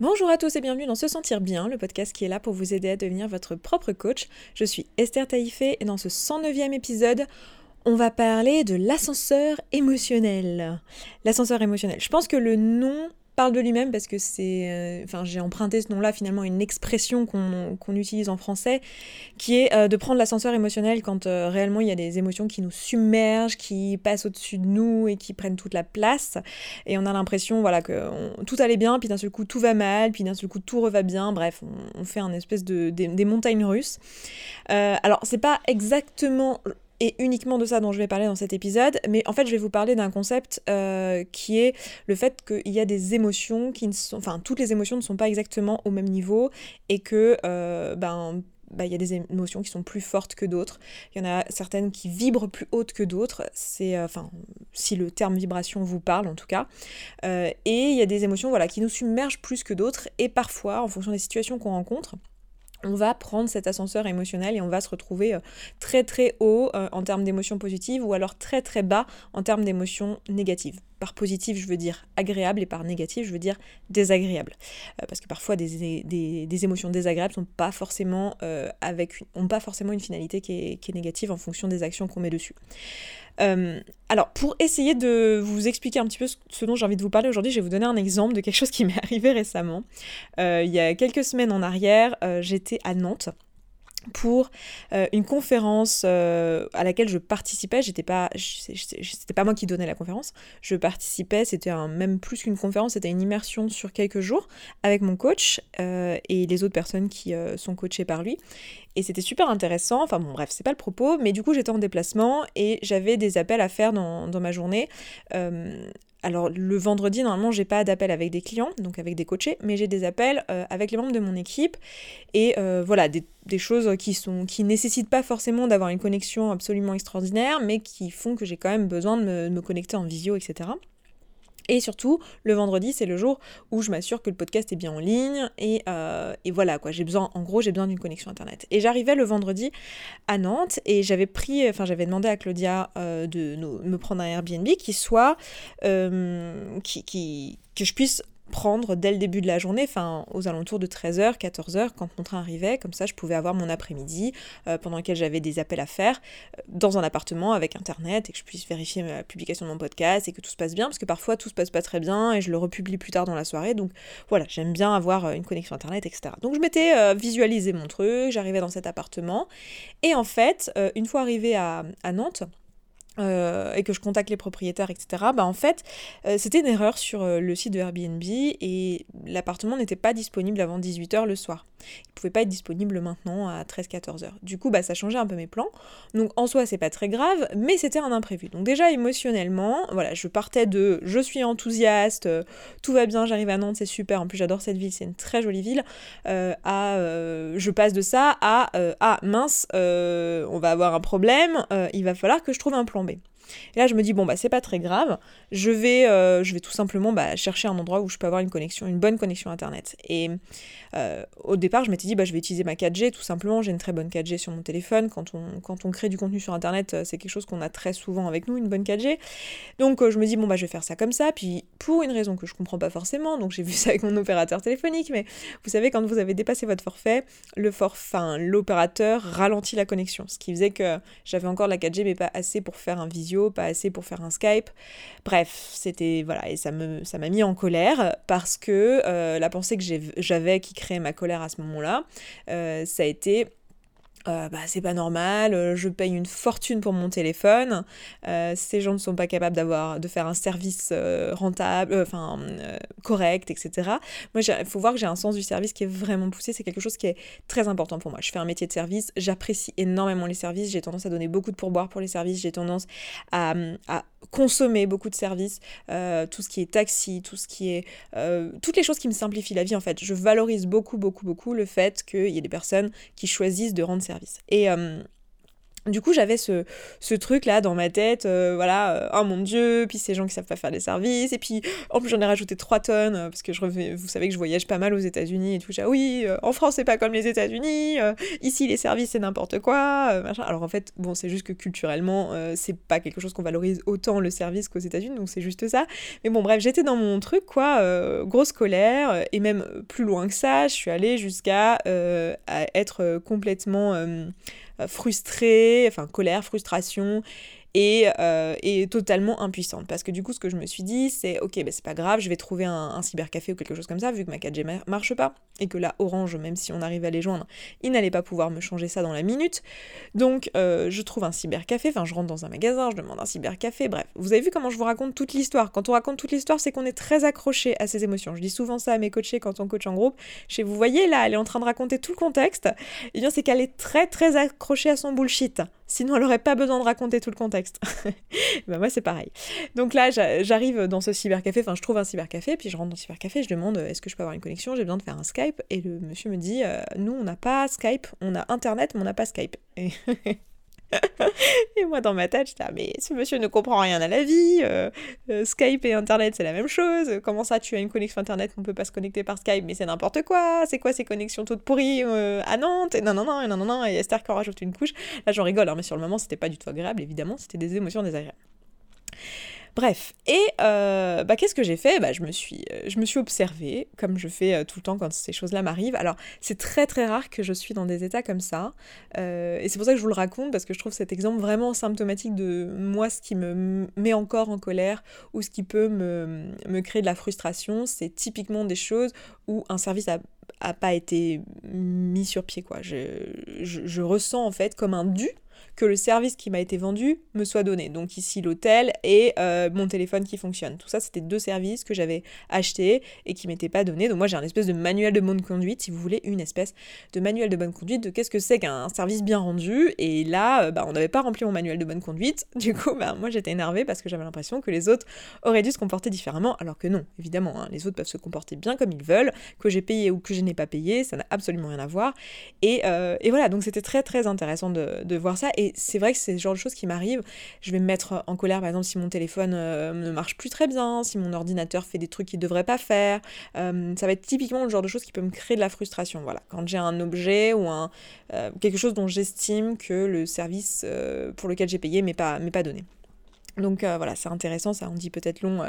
Bonjour à tous et bienvenue dans Se Sentir Bien, le podcast qui est là pour vous aider à devenir votre propre coach. Je suis Esther Taïfé et dans ce 109e épisode, on va parler de l'ascenseur émotionnel. L'ascenseur émotionnel. Je pense que le nom parle de lui-même parce que c'est. Euh, enfin, j'ai emprunté ce nom-là, finalement, une expression qu'on utilise en français, qui est euh, de prendre l'ascenseur émotionnel quand euh, réellement il y a des émotions qui nous submergent, qui passent au-dessus de nous et qui prennent toute la place. Et on a l'impression, voilà, que tout allait bien, puis d'un seul coup tout va mal, puis d'un seul coup tout reva bien. Bref, on, fait un espèce de. des, montagnes russes. alors, c'est pas exactement et uniquement de ça dont je vais parler dans cet épisode, mais en fait je vais vous parler d'un concept euh, qui est le fait qu'il y a des émotions qui ne sont, enfin toutes les émotions ne sont pas exactement au même niveau et que euh, ben bah, il y a des émotions qui sont plus fortes que d'autres. Il y en a certaines qui vibrent plus hautes que d'autres. C'est, euh, enfin, si le terme vibration vous parle en tout cas. et il y a des émotions, voilà, qui nous submergent plus que d'autres. Et parfois, en fonction des situations qu'on rencontre, on va prendre cet ascenseur émotionnel et on va se retrouver euh, très très haut euh, en termes d'émotions positives ou alors très très bas en termes d'émotions négatives. Par positif, je veux dire agréable et par négatif, je veux dire désagréable. Euh, parce que parfois, des, émotions désagréables sont pas forcément avec ont pas forcément une finalité qui est, négative en fonction des actions qu'on met dessus. Euh, alors, pour essayer de vous expliquer un petit peu ce dont j'ai envie de vous parler aujourd'hui, je vais vous donner un exemple de quelque chose qui m'est arrivé récemment. Euh, il y a quelques semaines en arrière, euh, j'étais à Nantes pour euh, une conférence euh, à laquelle je participais. J'étais pas, c'était pas moi qui donnais la conférence. Je participais. C'était même plus qu'une conférence. C'était une immersion sur quelques jours avec mon coach euh, et les autres personnes qui sont coachées par lui. Et c'était super intéressant. Enfin bon, bref, c'est pas le propos. Mais du coup, j'étais en déplacement et j'avais des appels à faire dans, dans ma journée alors le vendredi, normalement, j'ai pas d'appel avec des clients, donc avec des coachés, mais j'ai des appels euh, avec les membres de mon équipe et euh, voilà des, choses qui sont qui nécessitent pas forcément d'avoir une connexion absolument extraordinaire, mais qui font que j'ai quand même besoin de me, de me connecter en visio, etc. Et surtout, le vendredi, c'est le jour où je m'assure que le podcast est bien en ligne. Et, euh, voilà, quoi. J'ai besoin, en gros, j'ai besoin d'une connexion internet. Et j'arrivais le vendredi à Nantes et j'avais pris, enfin, j'avais demandé à Claudia euh, de me prendre un Airbnb qui soit, euh, que je puisse prendre dès le début de la journée, enfin aux alentours de 13h, 14h, quand mon train arrivait, comme ça je pouvais avoir mon après-midi euh, pendant lequel j'avais des appels à faire euh, dans un appartement avec internet et que je puisse vérifier la publication de mon podcast et que tout se passe bien, parce que parfois tout se passe pas très bien et je le republie plus tard dans la soirée, donc voilà, j'aime bien avoir euh, une connexion internet, etc. Donc je m'étais visualisé mon truc, j'arrivais dans cet appartement et en fait, une fois arrivé à Nantes, euh, et que je contacte les propriétaires, etc., bah en fait, euh, c'était une erreur sur euh, le site de Airbnb et l'appartement n'était pas disponible avant 18h le soir. Il pouvait pas être disponible maintenant à 13-14h. Du coup, bah, ça changeait un peu mes plans. Donc en soi, c'est pas très grave, mais c'était un imprévu. Donc déjà, émotionnellement, voilà, je partais de je suis enthousiaste, tout va bien, j'arrive à Nantes, c'est super, en plus j'adore cette ville, c'est une très jolie ville, à je passe de ça à ah mince, on va avoir un problème, il va falloir que je trouve un plan. coming. Et là, je me dis, bon, bah, c'est pas très grave. Je vais, euh, tout simplement bah, chercher un endroit où je peux avoir une connexion, une bonne connexion Internet. Et euh, au départ, je m'étais dit, bah, je vais utiliser ma 4G, tout simplement. J'ai une très bonne 4G sur mon téléphone. Quand on, quand on crée du contenu sur Internet, euh, c'est quelque chose qu'on a très souvent avec nous, une bonne 4G. Donc, je me dis, bon, bah, je vais faire ça comme ça. Puis, pour une raison que je comprends pas forcément, donc j'ai vu ça avec mon opérateur téléphonique, mais vous savez, quand vous avez dépassé votre forfait, le forfait, l'opérateur ralentit la connexion. Ce qui faisait que j'avais encore la 4G, mais pas assez pour faire un visio, pas assez pour faire un Skype. Bref, c'était voilà, et ça me ça m'a mis en colère parce que euh, la pensée que j'avais qui créait ma colère à ce moment-là, euh, ça a été euh, bah, c'est pas normal, euh, je paye une fortune pour mon téléphone, euh, ces gens ne sont pas capables d'avoir, de faire un service rentable, correct, etc. Moi, il faut voir que j'ai un sens du service qui est vraiment poussé, c'est quelque chose qui est très important pour moi. Je fais un métier de service, j'apprécie énormément les services, j'ai tendance à donner beaucoup de pourboires pour les services, j'ai tendance à, consommer beaucoup de services, tout ce qui est taxi, tout ce qui est... toutes les choses qui me simplifient la vie, en fait. Je valorise beaucoup, beaucoup, beaucoup le fait qu'il y ait des personnes qui choisissent de rendre service. Et, euh, Du coup, j'avais ce, ce truc là dans ma tête, euh, voilà, euh, oh mon dieu, puis ces gens qui savent pas faire des services, et puis en plus j'en ai rajouté 3 tonnes, euh, parce que je vous savez que je voyage pas mal aux États-Unis et tout, ah oui, en France c'est pas comme les États-Unis, ici les services c'est n'importe quoi, machin. Alors en fait, bon, c'est juste que culturellement, c'est pas quelque chose qu'on valorise autant le service qu'aux États-Unis, donc c'est juste ça. Mais bon, bref, j'étais dans mon truc, quoi, grosse colère, et même plus loin que ça, je suis allée jusqu'à être complètement frustrée, enfin colère, frustration, euh, et, totalement impuissante. Parce que du coup, ce que je me suis dit, c'est ok, ben c'est pas grave, je vais trouver un, cybercafé ou quelque chose comme ça, vu que ma 4G marche pas, et que là, Orange, même si on arrive à les joindre, ils n'allaient pas pouvoir me changer ça dans la minute. Donc, euh, je trouve un cybercafé, enfin, je rentre dans un magasin, je demande un cybercafé, bref. Vous avez vu comment je vous raconte toute l'histoire Quand on raconte toute l'histoire, c'est qu'on est très accroché à ses émotions. Je dis souvent ça à mes coachés quand on coach en groupe. Chez vous voyez, là, elle est en train de raconter tout le contexte. Et eh bien, c'est qu'elle est très, très accrochée à son bullshit. Sinon, elle n'aurait pas besoin de raconter tout le contexte. bah, moi, c'est pareil. Donc là, j'arrive dans ce cybercafé, enfin, je trouve un cybercafé, puis je rentre dans le cybercafé, je demande est-ce que je peux avoir une connexion, j'ai besoin de faire un Skype. Et le monsieur me dit euh, nous, on n'a pas Skype, on a Internet, mais on n'a pas Skype. moi dans ma tête, j'étais ah, mais ce monsieur ne comprend rien à la vie, euh, euh, Skype et Internet c'est la même chose, comment ça tu as une connexion Internet, on peut pas se connecter par Skype, mais c'est n'importe quoi, c'est quoi ces connexions toutes pourries euh, à Nantes, et non non non, non non non, et Esther qui rajoute une couche, là j'en rigole, hein, mais sur le moment c'était pas du tout agréable évidemment, c'était des émotions désagréables. Bref, et euh, bah, qu'est-ce que j'ai fait? Bah, je, me suis, euh, je me suis observée, comme je fais euh, tout le temps quand ces choses-là m'arrivent. Alors, c'est très très rare que je suis dans des états comme ça, et c'est pour ça que je vous le raconte, parce que je trouve cet exemple vraiment symptomatique de moi, ce qui me met encore en colère, ou ce qui peut me, me créer de la frustration, c'est typiquement des choses où un service a a pas été mis sur pied quoi. Je, je, je, ressens en fait comme un dû que le service qui m'a été vendu me soit donné. Donc ici l'hôtel et euh, mon téléphone qui fonctionne. Tout ça, c'était deux services que j'avais achetés et qui m'étaient pas donnés. Donc moi j'ai un espèce de manuel de bonne conduite, si vous voulez, une espèce de manuel de bonne conduite de qu'est-ce que c'est qu'un service bien rendu. Et là, euh, bah, on n'avait pas rempli mon manuel de bonne conduite. Du coup, bah, moi j'étais énervée parce que j'avais l'impression que les autres auraient dû se comporter différemment, alors que non, évidemment, hein, les autres peuvent se comporter bien comme ils veulent, que j'ai payé ou que je n'ai pas payé, ça n'a absolument rien à voir. Et, euh, et voilà, donc c'était très très intéressant de, de voir ça. Et c'est vrai que c'est le genre de choses qui m'arrivent. Je vais me mettre en colère, par exemple, si mon téléphone euh, ne marche plus très bien, si mon ordinateur fait des trucs qu'il ne devrait pas faire. Euh, ça va être typiquement le genre de choses qui peut me créer de la frustration. Voilà, quand j'ai un objet ou un, euh, quelque chose dont j'estime que le service pour lequel j'ai payé m'est pas, pas donné. Donc voilà, c'est intéressant, ça on dit peut-être long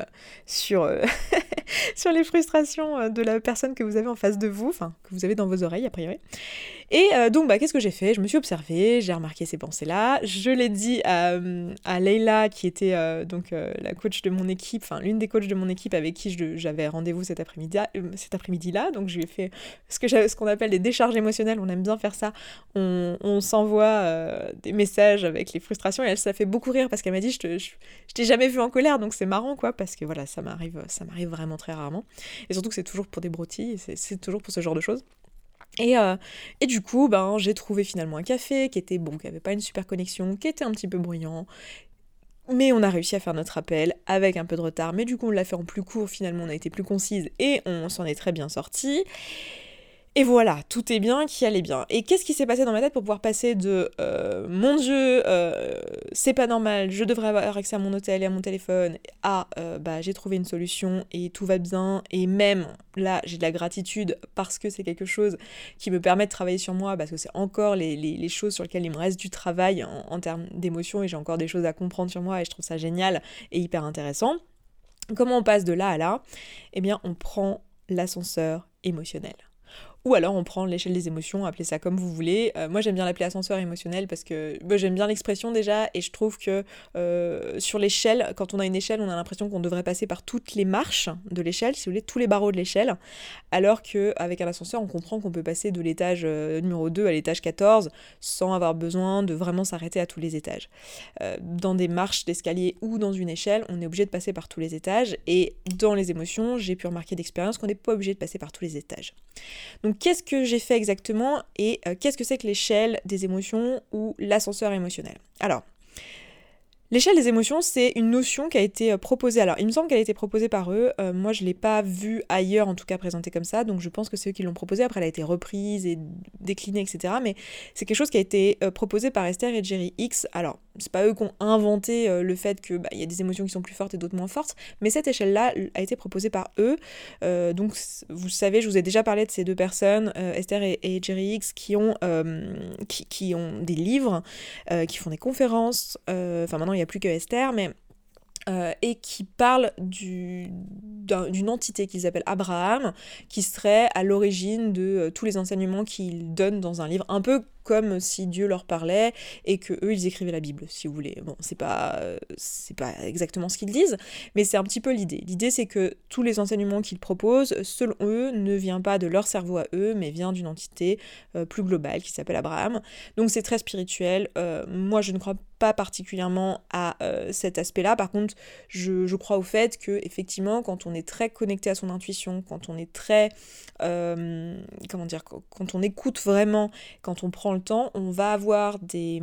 sur, sur les frustrations de la personne que vous avez en face de vous, enfin que vous avez dans vos oreilles a priori. Et euh, donc, bah, qu'est-ce que j'ai fait? Je me suis observée, j'ai remarqué ces pensées-là. Je l'ai dit à, à Leila, qui était euh, donc euh, la coach de mon équipe, enfin l'une des coachs de mon équipe avec qui j'avais rendez-vous cet après-midi, cet après-midi-là. Donc, je lui ai fait ce qu'on appelle des décharges émotionnelles. On aime bien faire ça. On, on s'envoie des messages avec les frustrations. Et elle, ça fait beaucoup rire parce qu'elle m'a dit, je, t'ai jamais vu en colère, donc c'est marrant, quoi, parce que voilà, ça m'arrive, ça m'arrive vraiment très rarement. Et surtout que c'est toujours pour des broutilles, c'est toujours pour ce genre de choses. Et, euh, et, du coup, ben, j'ai trouvé finalement un café qui était bon, qui avait pas une super connexion, qui était un petit peu bruyant. Mais on a réussi à faire notre appel avec un peu de retard. Mais du coup, on l'a fait en plus court, finalement, on a été plus concise et on s'en est très bien sorti. Et voilà, tout est bien qui allait bien. Et qu'est-ce qui s'est passé dans ma tête pour pouvoir passer de euh, mon Dieu, euh, c'est pas normal, je devrais avoir accès à mon hôtel et à mon téléphone, à euh, bah j'ai trouvé une solution et tout va bien. Et même là, j'ai de la gratitude parce que c'est quelque chose qui me permet de travailler sur moi, parce que c'est encore les, choses sur lesquelles il me reste du travail en, en termes d'émotion et j'ai encore des choses à comprendre sur moi et je trouve ça génial et hyper intéressant. Comment on passe de là à là? Eh bien, on prend l'ascenseur émotionnel. Ou alors on prend l'échelle des émotions, appelez ça comme vous voulez. Euh, moi j'aime bien l'appeler ascenseur émotionnel parce que bah, j'aime bien l'expression déjà et je trouve que euh, sur l'échelle, quand on a une échelle, on a l'impression qu'on devrait passer par toutes les marches de l'échelle, si vous voulez, tous les barreaux de l'échelle, alors qu'avec un ascenseur on comprend qu'on peut passer de l'étage euh, numéro 2 à l'étage 14 sans avoir besoin de vraiment s'arrêter à tous les étages. dans des marches d'escalier ou dans une échelle, on est obligé de passer par tous les étages et dans les émotions, j'ai pu remarquer d'expérience qu'on n'est pas obligé de passer par tous les étages. Qu'est-ce que j'ai fait exactement et euh, qu'est-ce que c'est que l'échelle des émotions ou l'ascenseur émotionnel? Alors, L'échelle des émotions, c'est une notion qui a été euh, proposée. Alors, il me semble qu'elle a été proposée par eux. Euh, moi, je ne l'ai pas vue ailleurs, en tout cas présentée comme ça. Donc, je pense que c'est eux qui l'ont proposée. Après, elle a été reprise et déclinée, etc. Mais c'est quelque chose qui a été proposé par Esther et Jerry X. Alors, c'est pas eux qui ont inventé le fait qu'il bah, y a des émotions qui sont plus fortes et d'autres moins fortes. Mais cette échelle-là a été proposée par eux. donc, vous savez, je vous ai déjà parlé de ces deux personnes, Esther et, Jerry X, qui ont, qui, qui, ont des livres, qui font des conférences. Enfin, maintenant, il n'y a plus que Esther, mais euh, et qui parle d'une entité qu'ils appellent Abraham, qui serait à l'origine de euh, tous les enseignements qu'il donne dans un livre, un peu comme si Dieu leur parlait et que eux ils écrivaient la Bible, si vous voulez. Bon, c'est pas c'est pas exactement ce qu'ils disent, mais c'est un petit peu l'idée. L'idée c'est que tous les enseignements qu'ils proposent, selon eux, ne vient pas de leur cerveau à eux, mais vient d'une entité euh, plus globale qui s'appelle Abraham. Donc c'est très spirituel. Euh, moi, je ne crois pas particulièrement à euh, cet aspect-là. Par contre, je, je, crois au fait que effectivement, quand on est très connecté à son intuition, quand on est très comment dire, quand on écoute vraiment, quand on prend le temps, on va avoir des,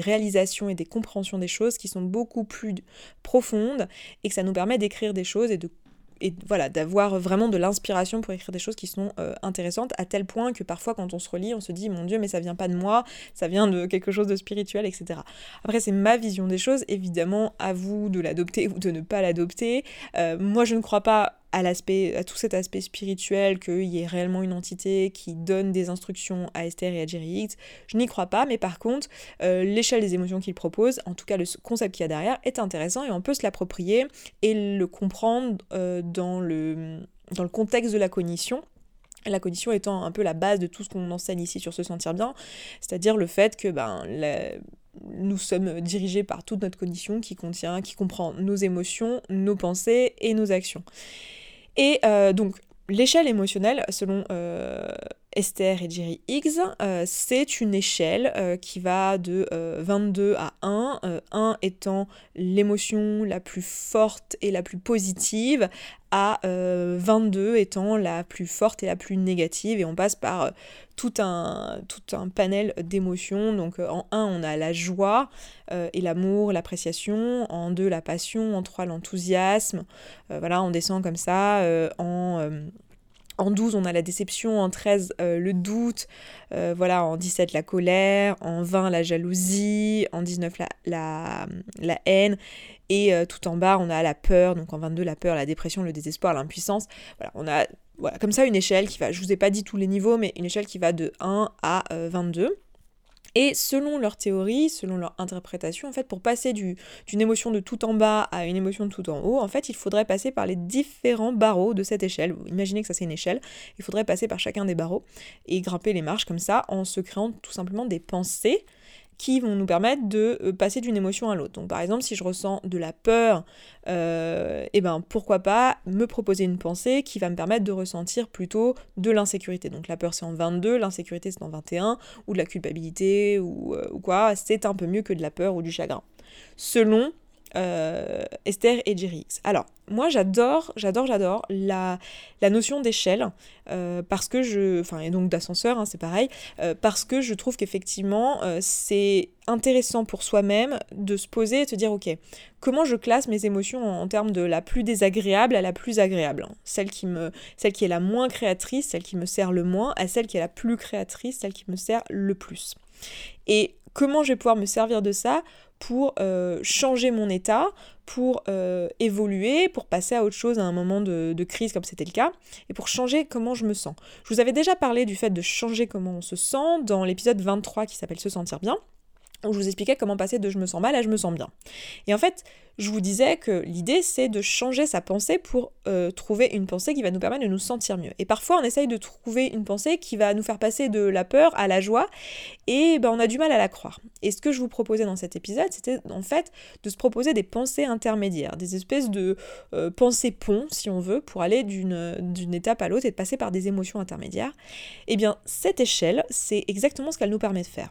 réalisations et des compréhensions des choses qui sont beaucoup plus profondes et que ça nous permet d'écrire des choses et de voilà, d'avoir vraiment de l'inspiration pour écrire des choses qui sont euh, intéressantes, à tel point que parfois quand on se relit, on se dit mon Dieu, mais ça vient pas de moi, ça vient de quelque chose de spirituel, etc. Après, c'est ma vision des choses, évidemment, à vous de l'adopter ou de ne pas l'adopter. Euh, moi, je ne crois pas à tout cet aspect spirituel, qu'il y ait réellement une entité qui donne des instructions à Esther et à Jerry Higgs, je n'y crois pas, mais par contre, euh, l'échelle des émotions qu'il propose, en tout cas le concept qu'il y a derrière, est intéressant et on peut se l'approprier et le comprendre euh, dans, le, dans le contexte de la cognition. La cognition étant un peu la base de tout ce qu'on enseigne ici sur se sentir bien, c'est-à-dire le fait que ben, nous sommes dirigés par toute notre cognition qui contient, qui comprend nos émotions, nos pensées et nos actions. Et euh, donc, l'échelle émotionnelle, selon euh, Esther et Jerry Higgs, euh, c'est une échelle qui va de 22 à 1, 1 étant l'émotion la plus forte et la plus positive, à 22 étant la plus forte et la plus négative, et on passe par tout un, tout un panel d'émotions. Donc en 1, on a la joie et l'amour, l'appréciation, en 2, la passion, en 3, l'enthousiasme, voilà, on descend comme ça, en en 12, on a la déception, en 13, euh, le doute, euh, voilà, en 17, la colère, en 20, la jalousie, en 19, la, haine, et euh, tout en bas, on a la peur, donc en 22, la peur, la dépression, le désespoir, l'impuissance. Voilà, on a voilà, comme ça une échelle qui va, je vous ai pas dit tous les niveaux, mais une échelle qui va de 1 à 22. Et selon leur théorie, selon leur interprétation, en fait, pour passer d'une émotion de tout en bas à une émotion de tout en haut, en fait, il faudrait passer par les différents barreaux de cette échelle. Imaginez que ça c'est une échelle, il faudrait passer par chacun des barreaux et grimper les marches comme ça en se créant tout simplement des pensées qui vont nous permettre de euh, passer d'une émotion à l'autre. Donc par exemple, si je ressens de la peur, et euh, eh ben pourquoi pas me proposer une pensée qui va me permettre de ressentir plutôt de l'insécurité. Donc la peur c'est en 22, l'insécurité c'est en 21, ou de la culpabilité euh, ou quoi, c'est un peu mieux que de la peur ou du chagrin. Selon euh, Esther et Jerry Alors, moi j'adore, j'adore, j'adore la, notion d'échelle, euh, parce que je. Enfin, et donc d'ascenseur, hein, c'est pareil, euh, parce que je trouve qu'effectivement c'est intéressant pour soi-même de se poser et de se dire, ok, comment je classe mes émotions en, termes de la plus désagréable à la plus agréable celle qui, me, celle qui est la moins créatrice, celle qui me sert le moins, à celle qui est la plus créatrice, celle qui me sert le plus. Et comment je vais pouvoir me servir de ça pour euh, changer mon état, pour euh, évoluer, pour passer à autre chose à un moment de, de crise comme c'était le cas, et pour changer comment je me sens. Je vous avais déjà parlé du fait de changer comment on se sent dans l'épisode 23 qui s'appelle Se sentir bien où je vous expliquais comment passer de je me sens mal à je me sens bien. Et en fait, je vous disais que l'idée c'est de changer sa pensée pour euh, trouver une pensée qui va nous permettre de nous sentir mieux. Et parfois on essaye de trouver une pensée qui va nous faire passer de la peur à la joie et ben, on a du mal à la croire. Et ce que je vous proposais dans cet épisode c'était en fait de se proposer des pensées intermédiaires, des espèces de euh, pensées ponts si on veut pour aller d'une étape à l'autre et de passer par des émotions intermédiaires. Et eh bien cette échelle c'est exactement ce qu'elle nous permet de faire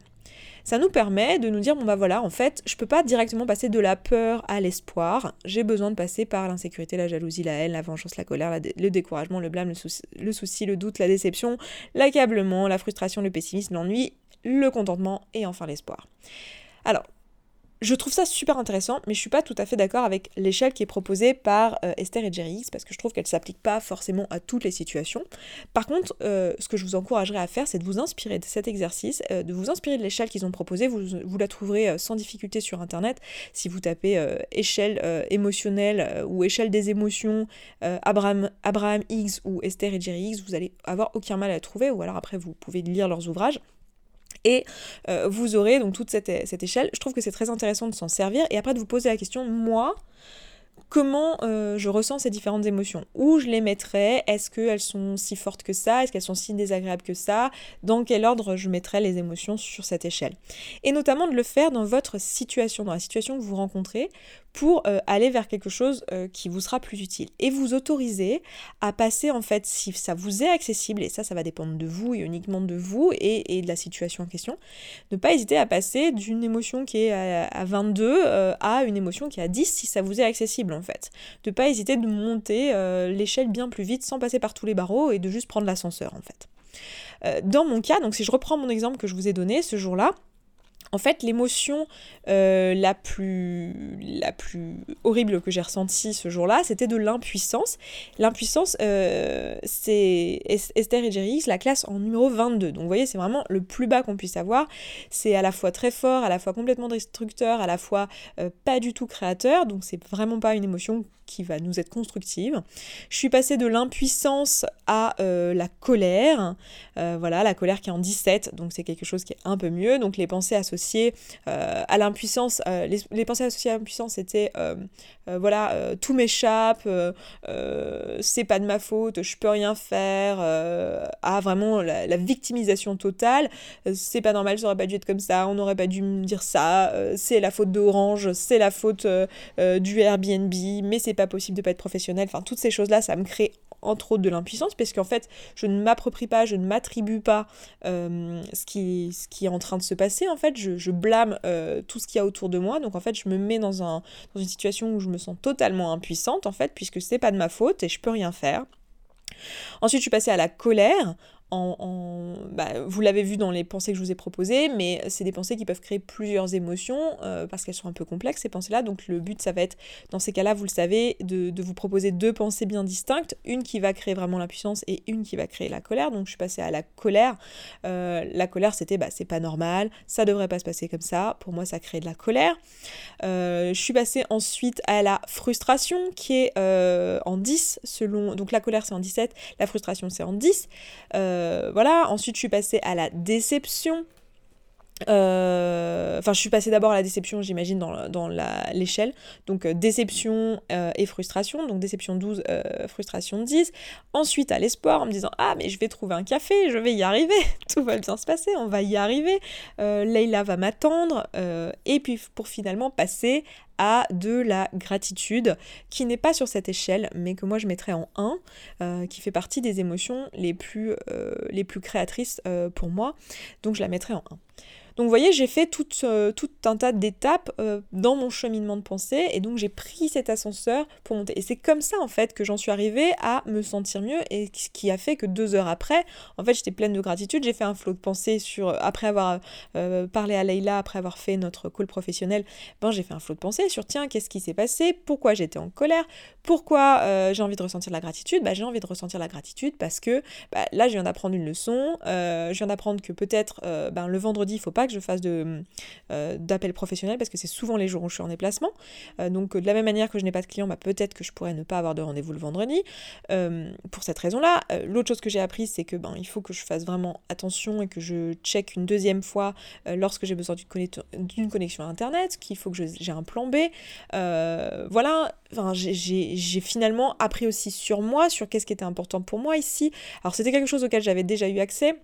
ça nous permet de nous dire bon bah voilà, en fait, je peux pas directement passer de la peur à l'espoir, j'ai besoin de passer par l'insécurité, la jalousie, la haine, la vengeance, la colère, le découragement, le blâme, le souci, le souci, le doute, la déception, l'accablement, la frustration, le pessimisme, l'ennui, le contentement et enfin l'espoir. Alors, je trouve ça super intéressant, mais je suis pas tout à fait d'accord avec l'échelle qui est proposée par euh, Esther et Jerry X parce que je trouve qu'elle s'applique pas forcément à toutes les situations. Par contre, euh, ce que je vous encouragerais à faire, c'est de vous inspirer de cet exercice, euh, de vous inspirer de l'échelle qu'ils ont proposée. Vous, la trouverez sans difficulté sur internet si vous tapez échelle émotionnelle ou échelle des émotions Abraham, Abraham X ou Esther et Jerry X, vous allez avoir aucun mal à la trouver, ou alors après vous pouvez lire leurs ouvrages. Et euh, vous aurez donc toute cette, échelle. Je trouve que c'est très intéressant de s'en servir. Et après de vous poser la question, moi, comment euh, je ressens ces différentes émotions? Où je les mettrais? Est-ce qu'elles sont si fortes que ça? Est-ce qu'elles sont si désagréables que ça? Dans quel ordre je mettrais les émotions sur cette échelle? Et notamment de le faire dans votre situation, dans la situation que vous rencontrez, pour euh, aller vers quelque chose euh, qui vous sera plus utile. Et vous autoriser à passer, en fait, si ça vous est accessible, et ça, ça va dépendre de vous et uniquement de vous et, de la situation en question, ne pas hésiter à passer d'une émotion qui est à, 22 à une émotion qui est à 10 si ça vous est accessible en fait. De pas hésiter de monter euh, l'échelle bien plus vite sans passer par tous les barreaux et de juste prendre l'ascenseur en fait. Euh, dans mon cas, donc si je reprends mon exemple que je vous ai donné ce jour-là, en fait, l'émotion euh, la, plus, horrible que j'ai ressentie ce jour-là, c'était de l'impuissance. L'impuissance, euh, c'est Esther et Jerry la classe en numéro 22. Donc vous voyez, c'est vraiment le plus bas qu'on puisse avoir. C'est à la fois très fort, à la fois complètement destructeur, à la fois euh, pas du tout créateur. Donc c'est vraiment pas une émotion qui va nous être constructive. Je suis passée de l'impuissance à la colère. voilà, la colère qui est en 17, donc c'est quelque chose qui est un peu mieux. Donc les pensées associées euh, à l'impuissance, euh, les, pensées associées à l'impuissance c'était euh, voilà, tout m'échappe, c'est pas de ma faute, je peux rien faire, à vraiment la, victimisation totale, c'est pas normal, ça aurait pas dû être comme ça, on n'aurait pas dû me dire ça, c'est la faute d'Orange, c'est la faute du Airbnb, mais c'est pas possible de pas être professionnel, enfin toutes ces choses-là, ça me crée entre autres de l'impuissance, parce qu'en fait, je ne m'approprie pas, je ne m'attribue pas euh, ce, qui, ce qui est en train de se passer, en fait, je, blâme euh, tout ce qu'il y a autour de moi, donc en fait, je me mets dans, un, dans une situation où je me sens totalement impuissante, en fait, puisque c'est pas de ma faute et je peux rien faire. Ensuite, je suis passée à la colère en, bah, vous l'avez vu dans les pensées que je vous ai proposées, mais c'est des pensées qui peuvent créer plusieurs émotions euh, parce qu'elles sont un peu complexes ces pensées-là. Donc le but, ça va être, dans ces cas-là, vous le savez, de, vous proposer deux pensées bien distinctes, une qui va créer vraiment l'impuissance et une qui va créer la colère. Donc je suis passée à la colère. Euh, la colère, c'était, bah, c'est pas normal, ça devrait pas se passer comme ça. Pour moi, ça crée de la colère. Euh, je suis passée ensuite à la frustration qui est en 10 selon. Donc la colère, c'est en 17, la frustration, c'est en 10. Euh, voilà, ensuite je suis passée à la déception. Euh, enfin, je suis passée d'abord à la déception, j'imagine, dans, dans l'échelle. Donc, euh, déception et frustration. Donc, déception 12, frustration 10. Ensuite, à l'espoir, en me disant Ah, mais je vais trouver un café, je vais y arriver. Tout va bien se passer, on va y arriver. Leïla va m'attendre. et puis, pour finalement passer à de la gratitude, qui n'est pas sur cette échelle, mais que moi je mettrais en 1, euh, qui fait partie des émotions les plus, euh, les plus créatrices euh, pour moi. Donc je la mettrais en 1. Donc vous voyez, j'ai fait tout, euh, tout, un tas d'étapes euh, dans mon cheminement de pensée et donc j'ai pris cet ascenseur pour monter. Et c'est comme ça en fait que j'en suis arrivée à me sentir mieux et ce qui a fait que deux heures après, en fait j'étais pleine de gratitude, j'ai fait un flot de pensée sur, après avoir euh, parlé à Leïla, après avoir fait notre call professionnel, ben j'ai fait un flot de pensée sur tiens, qu'est-ce qui s'est passé, pourquoi j'étais en colère, pourquoi j'ai envie de ressentir la gratitude, bah, j'ai envie de ressentir la gratitude parce que bah, là je viens d'apprendre une leçon, je viens d'apprendre que peut-être ben, le vendredi il faut pas je fasse euh, d'appel professionnel parce que c'est souvent les jours où je suis en déplacement. Euh, donc de la même manière que je n'ai pas de clients, bah, peut-être que je pourrais ne pas avoir de rendez-vous le vendredi. Euh, pour cette raison-là, l'autre chose que j'ai appris, c'est que ben, il faut que je fasse vraiment attention et que je check une deuxième fois lorsque j'ai besoin d'une connexion à Internet, qu'il faut que j'ai un plan B. voilà, enfin, j'ai finalement appris aussi sur moi, sur qu'est-ce qui était important pour moi ici. Alors c'était quelque chose auquel j'avais déjà eu accès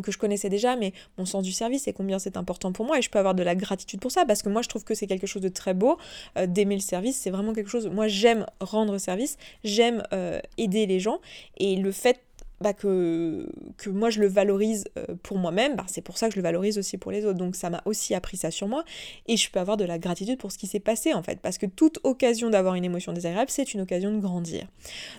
que je connaissais déjà, mais mon sens du service et combien c'est important pour moi et je peux avoir de la gratitude pour ça parce que moi je trouve que c'est quelque chose de très beau euh, d'aimer le service, c'est vraiment quelque chose, moi j'aime rendre service, j'aime euh, aider les gens et le fait bah, que, que moi je le valorise euh, pour moi-même, bah, c'est pour ça que je le valorise aussi pour les autres. Donc ça m'a aussi appris ça sur moi et je peux avoir de la gratitude pour ce qui s'est passé en fait. Parce que toute occasion d'avoir une émotion désagréable, c'est une occasion de grandir.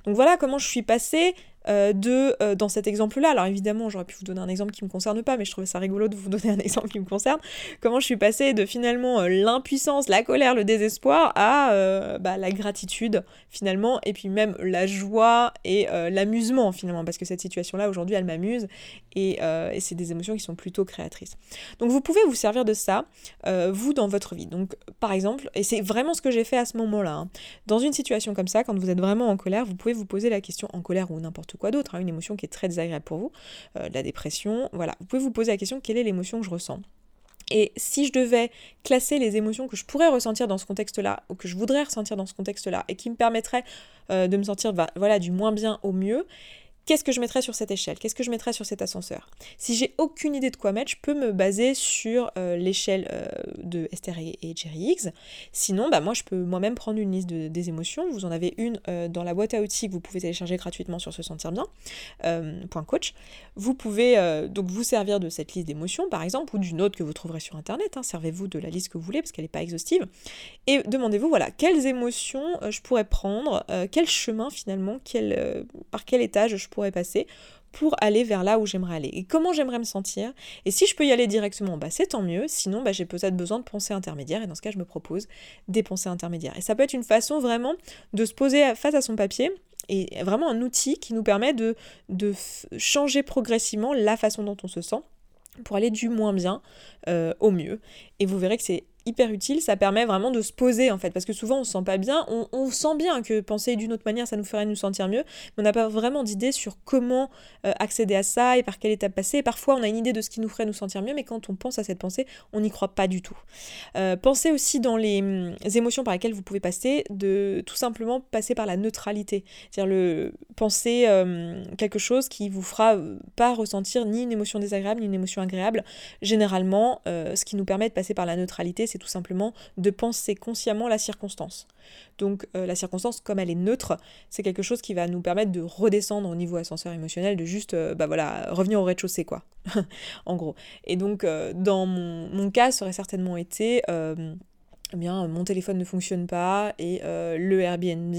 Donc voilà comment je suis passée euh, de, euh, dans cet exemple-là, alors évidemment, j'aurais pu vous donner un exemple qui me concerne pas, mais je trouvais ça rigolo de vous donner un exemple qui me concerne, comment je suis passée de finalement euh, l'impuissance, la colère, le désespoir à bah, la gratitude finalement, et puis même la joie et l'amusement finalement, parce que cette situation-là aujourd'hui, elle m'amuse et, et c'est des émotions qui sont plutôt créatrices. Donc vous pouvez vous servir de ça, vous, dans votre vie. Donc par exemple, et c'est vraiment ce que j'ai fait à ce moment-là, hein, dans une situation comme ça, quand vous êtes vraiment en colère, vous pouvez vous poser la question en colère ou n'importe quoi d'autre, hein, une émotion qui est très désagréable pour vous, euh, la dépression, voilà, vous pouvez vous poser la question quelle est l'émotion que je ressens? Et si je devais classer les émotions que je pourrais ressentir dans ce contexte-là, ou que je voudrais ressentir dans ce contexte-là, et qui me permettraient euh, de me sentir bah, voilà, du moins bien au mieux, qu'est-ce que je mettrais sur cette échelle? Qu'est-ce que je mettrais sur cet ascenseur? Si j'ai aucune idée de quoi mettre, je peux me baser sur euh, l'échelle euh, de Esther et, Jerry Higgs. Sinon, bah, moi, je peux moi-même prendre une liste des émotions. Vous en avez une euh, dans la boîte à outils que vous pouvez télécharger gratuitement sur se sentir bien. .coach. Vous pouvez donc vous servir de cette liste d'émotions, par exemple, ou d'une autre que vous trouverez sur Internet. Hein. Servez-vous de la liste que vous voulez, parce qu'elle n'est pas exhaustive. Et demandez-vous, voilà, quelles émotions je pourrais prendre, quel chemin finalement, par quel étage je pourrais passer pour aller vers là où j'aimerais aller et comment j'aimerais me sentir? Et si je peux y aller directement, bah c'est tant mieux. Sinon, bah, j'ai peut-être besoin de pensées intermédiaires et dans ce cas, je me propose des pensées intermédiaires. Et ça peut être une façon vraiment de se poser face à son papier et vraiment un outil qui nous permet de, changer progressivement la façon dont on se sent pour aller du moins bien euh, au mieux. Et vous verrez que c'est hyper utile, ça permet vraiment de se poser en fait, parce que souvent on se sent pas bien, on, sent bien que penser d'une autre manière ça nous ferait nous sentir mieux, mais on n'a pas vraiment d'idée sur comment euh, accéder à ça et par quelle étape passer. Parfois on a une idée de ce qui nous ferait nous sentir mieux, mais quand on pense à cette pensée, on n'y croit pas du tout. Euh, pensez aussi dans les, hum, émotions par lesquelles vous pouvez passer, de tout simplement passer par la neutralité, c'est-à-dire le penser hum, quelque chose qui vous fera euh, pas ressentir ni une émotion désagréable ni une émotion agréable. Généralement, ce qui nous permet de passer par la neutralité, c'est tout simplement de penser consciemment la circonstance. Donc euh, la circonstance, comme elle est neutre, c'est quelque chose qui va nous permettre de redescendre au niveau ascenseur émotionnel, de juste, euh, bah voilà, revenir au rez-de-chaussée, quoi, en gros. Et donc, euh, dans mon, cas, ça aurait certainement été... Eh bien, mon téléphone ne fonctionne pas et le Airbnb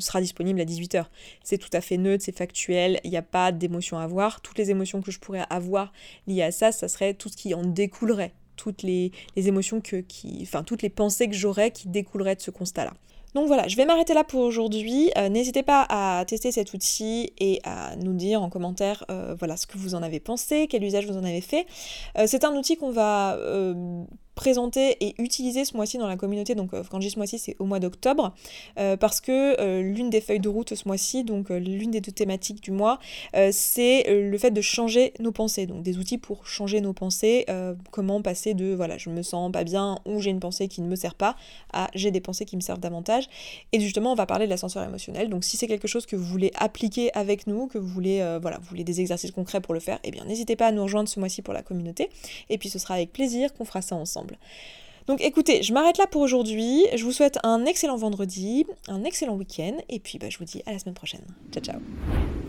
sera disponible à 18h. C'est tout à fait neutre, c'est factuel, il n'y a pas d'émotion à avoir. Toutes les émotions que je pourrais avoir liées à ça, ça serait tout ce qui en découlerait toutes les, émotions que, qui, enfin toutes les pensées que j'aurais qui découleraient de ce constat-là. Donc voilà, je vais m'arrêter là pour aujourd'hui. Euh, n'hésitez pas à tester cet outil et à nous dire en commentaire euh, voilà ce que vous en avez pensé, quel usage vous en avez fait. Euh, c'est un outil qu'on va présenter et utiliser ce mois-ci dans la communauté. Donc quand je dis ce mois-ci, c'est au mois d'octobre, parce que l'une des feuilles de route ce mois-ci, donc l'une des deux thématiques du mois, c'est le fait de changer nos pensées. Donc des outils pour changer nos pensées, comment passer de voilà, je me sens pas bien ou j'ai une pensée qui ne me sert pas à j'ai des pensées qui me servent davantage. Et justement, on va parler de l'ascenseur émotionnel. Donc si c'est quelque chose que vous voulez appliquer avec nous, que vous voulez, euh, voilà, vous voulez des exercices concrets pour le faire, eh bien n'hésitez pas à nous rejoindre ce mois-ci pour la communauté. Et puis ce sera avec plaisir qu'on fera ça ensemble. Donc écoutez, je m'arrête là pour aujourd'hui. Je vous souhaite un excellent vendredi, un excellent week-end, et puis bah, je vous dis à la semaine prochaine. Ciao ciao